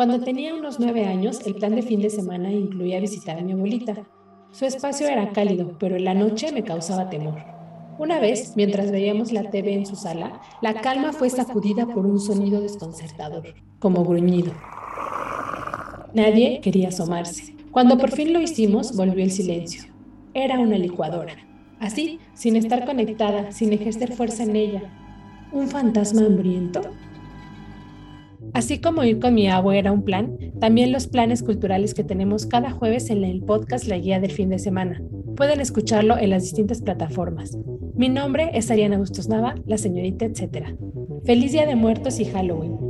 Cuando tenía unos nueve años, el plan de fin de semana incluía visitar a mi abuelita. Su espacio era cálido, pero en la noche me causaba temor. Una vez, mientras veíamos la TV en su sala, la calma fue sacudida por un sonido desconcertador, como gruñido. Nadie quería asomarse. Cuando por fin lo hicimos, volvió el silencio. Era una licuadora. Así, sin estar conectada, sin ejercer fuerza en ella. ¿Un fantasma hambriento? Así como ir con mi abuela era un plan, también los planes culturales que tenemos cada jueves en el podcast La Guía del Fin de Semana. Pueden escucharlo en las distintas plataformas. Mi nombre es Ariana Bustos Nava, la señorita etcétera. Feliz Día de Muertos y Halloween.